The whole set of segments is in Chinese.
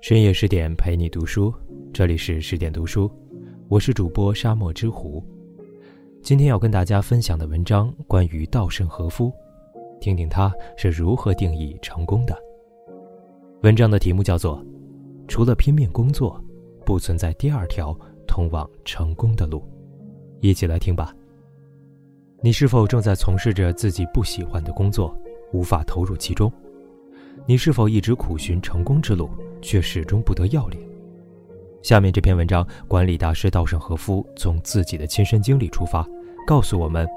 深夜十点陪你读书，这里是十点读书，我是主播沙漠之狐。今天要跟大家分享的文章关于稻盛和夫，听听他是如何定义成功的。文章的题目叫做《除了拼命工作，不存在第二条通往成功的路》，一起来听吧。你是否正在从事着自己不喜欢的工作，无法投入其中？你是否一直苦寻成功之路，却始终不得要领？下面这篇文章，管理大师稻盛和夫从自己的亲身经历出发，告诉我们：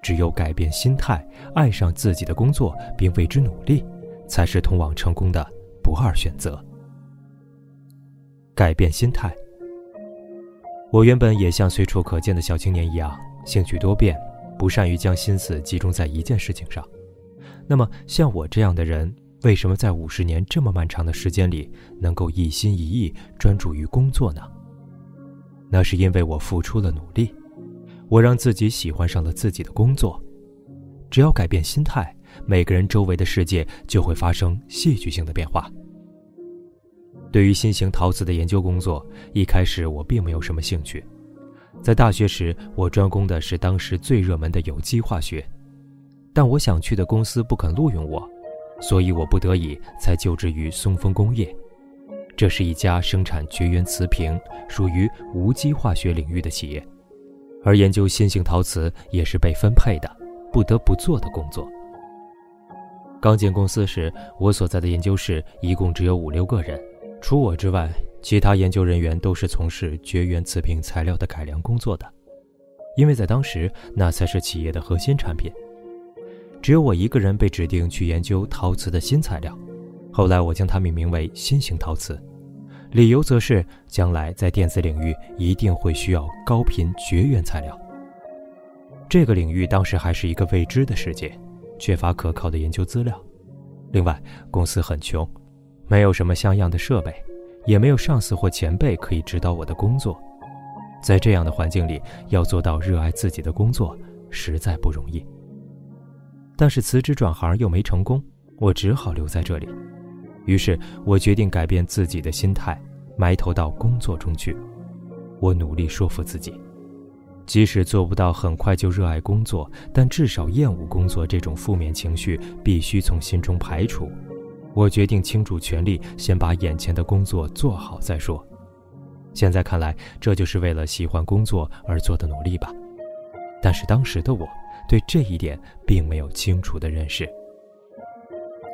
只有改变心态，爱上自己的工作，并为之努力，才是通往成功的不二选择。改变心态。我原本也像随处可见的小青年一样，兴趣多变，不善于将心思集中在一件事情上。那么，像我这样的人。为什么在五十年这么漫长的时间里，能够一心一意专注于工作呢？那是因为我付出了努力，我让自己喜欢上了自己的工作。只要改变心态，每个人周围的世界就会发生戏剧性的变化。对于新型陶瓷的研究工作，一开始我并没有什么兴趣。在大学时，我专攻的是当时最热门的有机化学，但我想去的公司不肯录用我。所以我不得已才就职于松风工业，这是一家生产绝缘瓷瓶，属于无机化学领域的企业，而研究新型陶瓷也是被分配的，不得不做的工作。刚进公司时，我所在的研究室一共只有五六个人，除我之外，其他研究人员都是从事绝缘瓷瓶材料的改良工作的，因为在当时那才是企业的核心产品。只有我一个人被指定去研究陶瓷的新材料，后来我将它命名为新型陶瓷，理由则是将来在电子领域一定会需要高频绝缘材料。这个领域当时还是一个未知的世界，缺乏可靠的研究资料。另外，公司很穷，没有什么像样的设备，也没有上司或前辈可以指导我的工作。在这样的环境里，要做到热爱自己的工作，实在不容易。但是辞职转行又没成功，我只好留在这里。于是我决定改变自己的心态，埋头到工作中去。我努力说服自己，即使做不到很快就热爱工作，但至少厌恶工作这种负面情绪必须从心中排除。我决定倾注全力，先把眼前的工作做好再说。现在看来，这就是为了喜欢工作而做的努力吧。但是当时的我。对这一点并没有清楚的认识，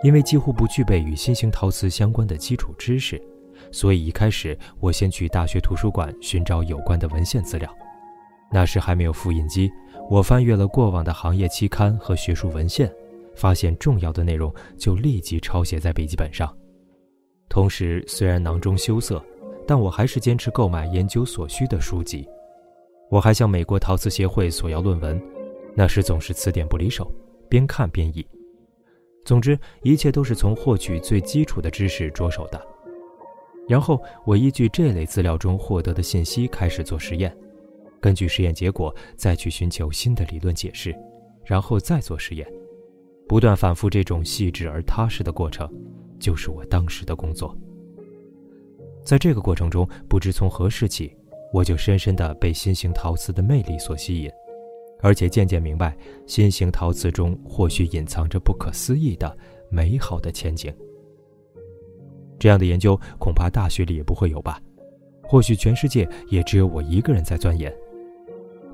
因为几乎不具备与新型陶瓷相关的基础知识，所以一开始我先去大学图书馆寻找有关的文献资料。那时还没有复印机，我翻阅了过往的行业期刊和学术文献，发现重要的内容就立即抄写在笔记本上。同时，虽然囊中羞涩，但我还是坚持购买研究所需的书籍。我还向美国陶瓷协会索要论文。那时总是词典不离手，边看边译。总之，一切都是从获取最基础的知识着手的。然后，我依据这类资料中获得的信息开始做实验，根据实验结果再去寻求新的理论解释，然后再做实验，不断反复这种细致而踏实的过程，就是我当时的工作。在这个过程中，不知从何时起，我就深深地被新型陶瓷的魅力所吸引。而且渐渐明白，新型陶瓷中或许隐藏着不可思议的美好的前景。这样的研究恐怕大学里也不会有吧？或许全世界也只有我一个人在钻研。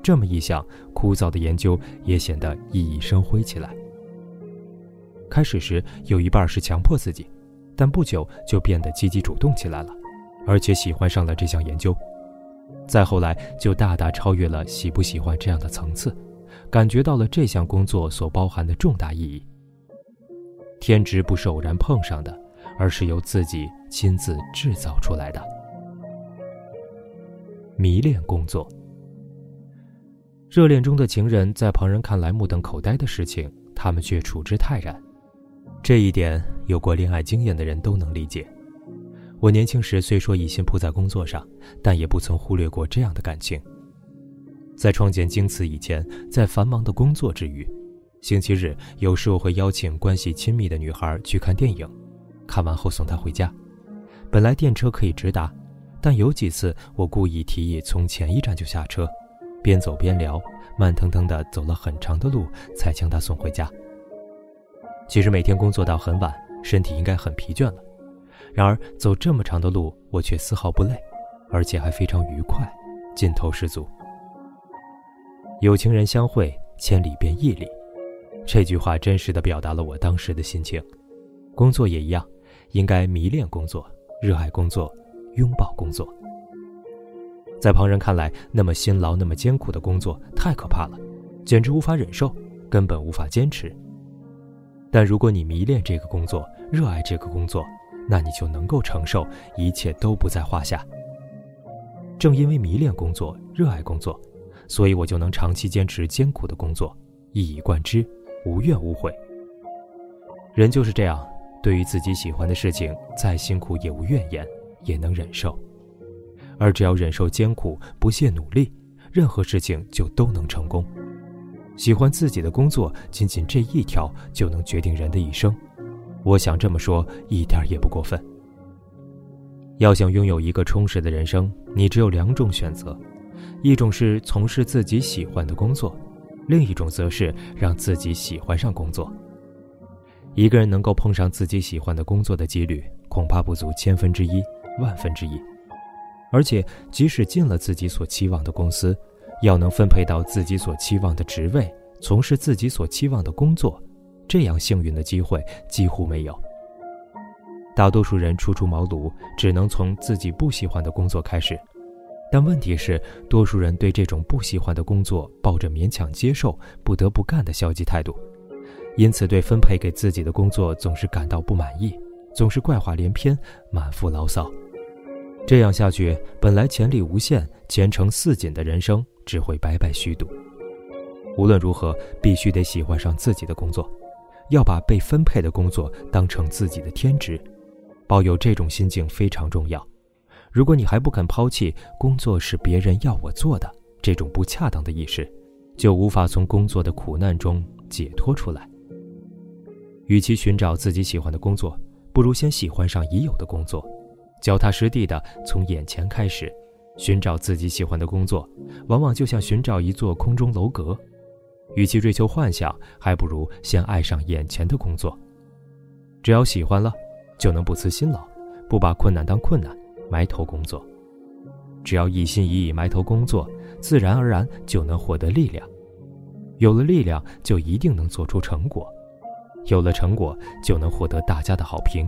这么一想，枯燥的研究也显得熠熠生辉起来。开始时有一半是强迫自己，但不久就变得积极主动起来了，而且喜欢上了这项研究。再后来，就大大超越了喜不喜欢这样的层次，感觉到了这项工作所包含的重大意义。天职不是偶然碰上的，而是由自己亲自制造出来的。迷恋工作，热恋中的情人在旁人看来目瞪口呆的事情，他们却处之泰然。这一点，有过恋爱经验的人都能理解。我年轻时虽说一心扑在工作上，但也不曾忽略过这样的感情。在创建京瓷以前，在繁忙的工作之余，星期日有时我会邀请关系亲密的女孩去看电影，看完后送她回家。本来电车可以直达，但有几次我故意提议从前一站就下车，边走边聊，慢腾腾地走了很长的路才将她送回家。其实每天工作到很晚，身体应该很疲倦了，然而走这么长的路，我却丝毫不累，而且还非常愉快，劲头十足。有情人相会，千里便一里。这句话真实的表达了我当时的心情。工作也一样，应该迷恋工作，热爱工作，拥抱工作。在旁人看来，那么辛劳、那么艰苦的工作太可怕了，简直无法忍受，根本无法坚持。但如果你迷恋这个工作，热爱这个工作，那你就能够承受，一切都不在话下。正因为迷恋工作、热爱工作。所以我就能长期坚持艰苦的工作，一以贯之，无怨无悔。人就是这样，对于自己喜欢的事情，再辛苦也无怨言，也能忍受。而只要忍受艰苦，不懈努力，任何事情就都能成功。喜欢自己的工作，仅仅这一条就能决定人的一生。我想这么说，一点也不过分。要想拥有一个充实的人生，你只有两种选择。一种是从事自己喜欢的工作，另一种则是让自己喜欢上工作。一个人能够碰上自己喜欢的工作的几率，恐怕不足千分之一、万分之一。而且，即使进了自己所期望的公司，要能分配到自己所期望的职位，从事自己所期望的工作，这样幸运的机会几乎没有。大多数人初出茅庐，只能从自己不喜欢的工作开始。但问题是，多数人对这种不喜欢的工作抱着勉强接受、不得不干的消极态度，因此对分配给自己的工作总是感到不满意，总是怪话连篇、满腹牢骚。这样下去，本来潜力无限、前程似锦的人生只会白白虚度。无论如何，必须得喜欢上自己的工作，要把被分配的工作当成自己的天职，抱有这种心境非常重要。如果你还不肯抛弃工作是别人要我做的这种不恰当的意识，就无法从工作的苦难中解脱出来。与其寻找自己喜欢的工作，不如先喜欢上已有的工作，脚踏实地的从眼前开始。寻找自己喜欢的工作，往往就像寻找一座空中楼阁。与其追求幻想，还不如先爱上眼前的工作。只要喜欢了，就能不辞辛劳，不把困难当困难。埋头工作，只要一心一意埋头工作，自然而然就能获得力量。有了力量，就一定能做出成果；有了成果，就能获得大家的好评；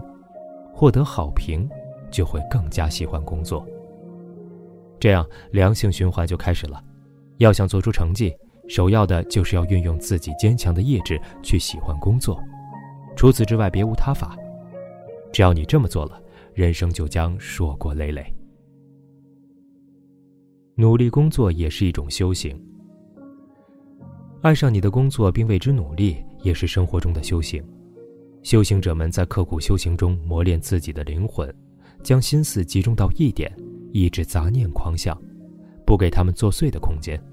获得好评，就会更加喜欢工作。这样良性循环就开始了。要想做出成绩，首要的就是要运用自己坚强的意志去喜欢工作。除此之外，别无他法。只要你这么做了。人生就将硕果累累。努力工作也是一种修行。爱上你的工作并为之努力，也是生活中的修行。修行者们在刻苦修行中磨练自己的灵魂，将心思集中到一点，抑制杂念狂想，不给他们作祟的空间。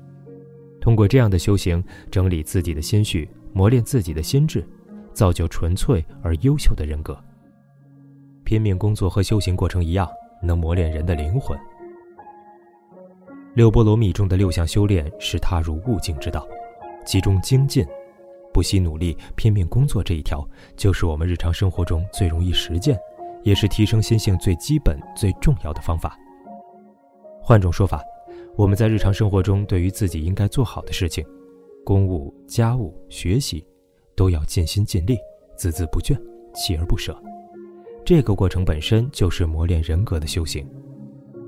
通过这样的修行，整理自己的心绪，磨练自己的心智，造就纯粹而优秀的人格。拼命工作和修行过程一样，能磨练人的灵魂。六波罗蜜中的六项修炼是踏入悟境之道，其中精进、不惜努力、拼命工作这一条，就是我们日常生活中最容易实践，也是提升心性最基本、最重要的方法。换种说法，我们在日常生活中对于自己应该做好的事情，公务、家务、学习，都要尽心尽力、孜孜不倦、锲而不舍。这个过程本身就是磨练人格的修行。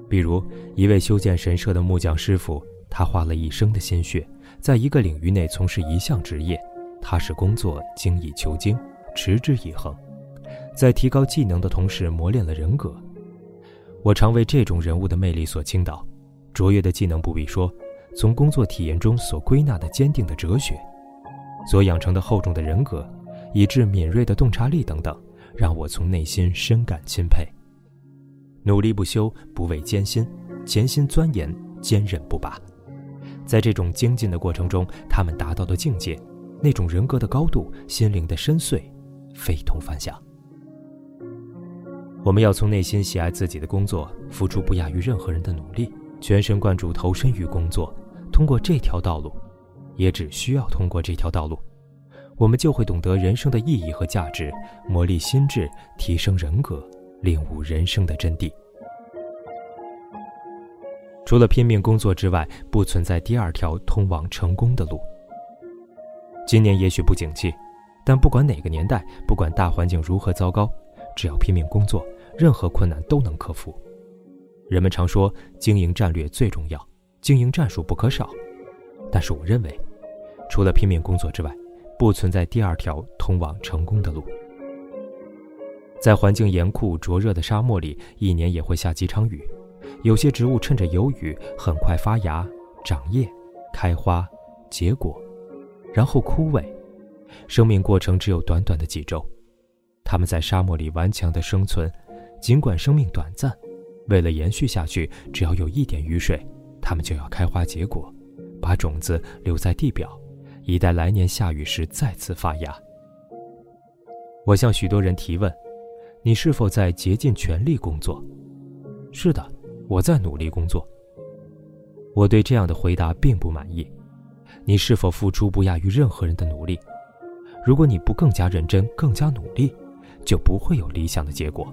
比如，一位修建神社的木匠师傅，他花了一生的心血，在一个领域内从事一项职业，踏实工作，精益求精，持之以恒，在提高技能的同时磨练了人格。我常为这种人物的魅力所倾倒。卓越的技能不必说，从工作体验中所归纳的坚定的哲学，所养成的厚重的人格，以致敏锐的洞察力等等。让我从内心深感钦佩。努力不休，不畏艰辛，潜心钻研，坚韧不拔。在这种精进的过程中，他们达到的境界，那种人格的高度、心灵的深邃，非同凡响。我们要从内心喜爱自己的工作，付出不亚于任何人的努力，全神贯注投身于工作。通过这条道路，也只需要通过这条道路，我们就会懂得人生的意义和价值，磨砺心智，提升人格，领悟人生的真谛。除了拼命工作之外，不存在第二条通往成功的路。今年也许不景气，但不管哪个年代，不管大环境如何糟糕，只要拼命工作。任何困难都能克服。人们常说，经营战略最重要，经营战术不可少。但是我认为，除了拼命工作之外，不存在第二条通往成功的路。在环境严酷灼热的沙漠里，一年也会下几场雨。有些植物趁着有雨，很快发芽、长叶、开花、结果，然后枯萎。生命过程只有短短的几周，它们在沙漠里顽强地生存。尽管生命短暂，为了延续下去，只要有一点雨水，它们就要开花结果，把种子留在地表，以待来年下雨时再次发芽。我向许多人提问：你是否在竭尽全力工作？是的，我在努力工作。我对这样的回答并不满意。你是否付出不亚于任何人的努力？如果你不更加认真、更加努力，就不会有理想的结果。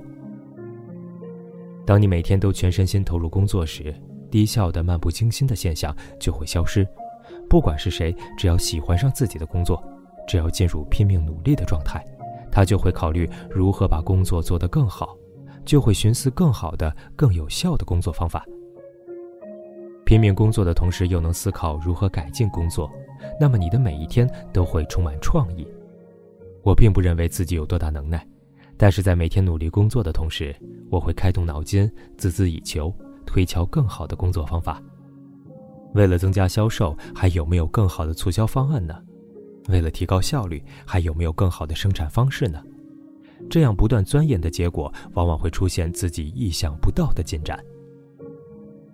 当你每天都全身心投入工作时，低效的、漫不经心的现象就会消失。不管是谁，只要喜欢上自己的工作，只要进入拼命努力的状态，他就会考虑如何把工作做得更好，就会寻思更好的、更有效的工作方法。拼命工作的同时，又能思考如何改进工作，那么你的每一天都会充满创意。我并不认为自己有多大能耐。但是在每天努力工作的同时，我会开动脑筋，孜孜以求，推敲更好的工作方法。为了增加销售，还有没有更好的促销方案呢？为了提高效率，还有没有更好的生产方式呢？这样不断钻研的结果，往往会出现自己意想不到的进展。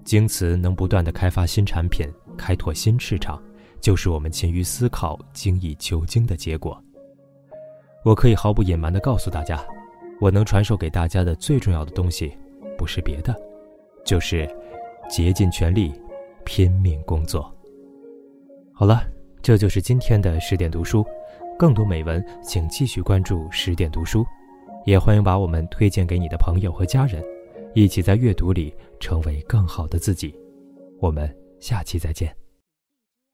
京瓷能不断的开发新产品，开拓新市场，就是我们勤于思考、精益求精的结果。我可以毫不隐瞒地告诉大家，我能传授给大家的最重要的东西，不是别的，就是竭尽全力，拼命工作。好了，这就是今天的十点读书。更多美文，请继续关注十点读书，也欢迎把我们推荐给你的朋友和家人，一起在阅读里成为更好的自己。我们下期再见。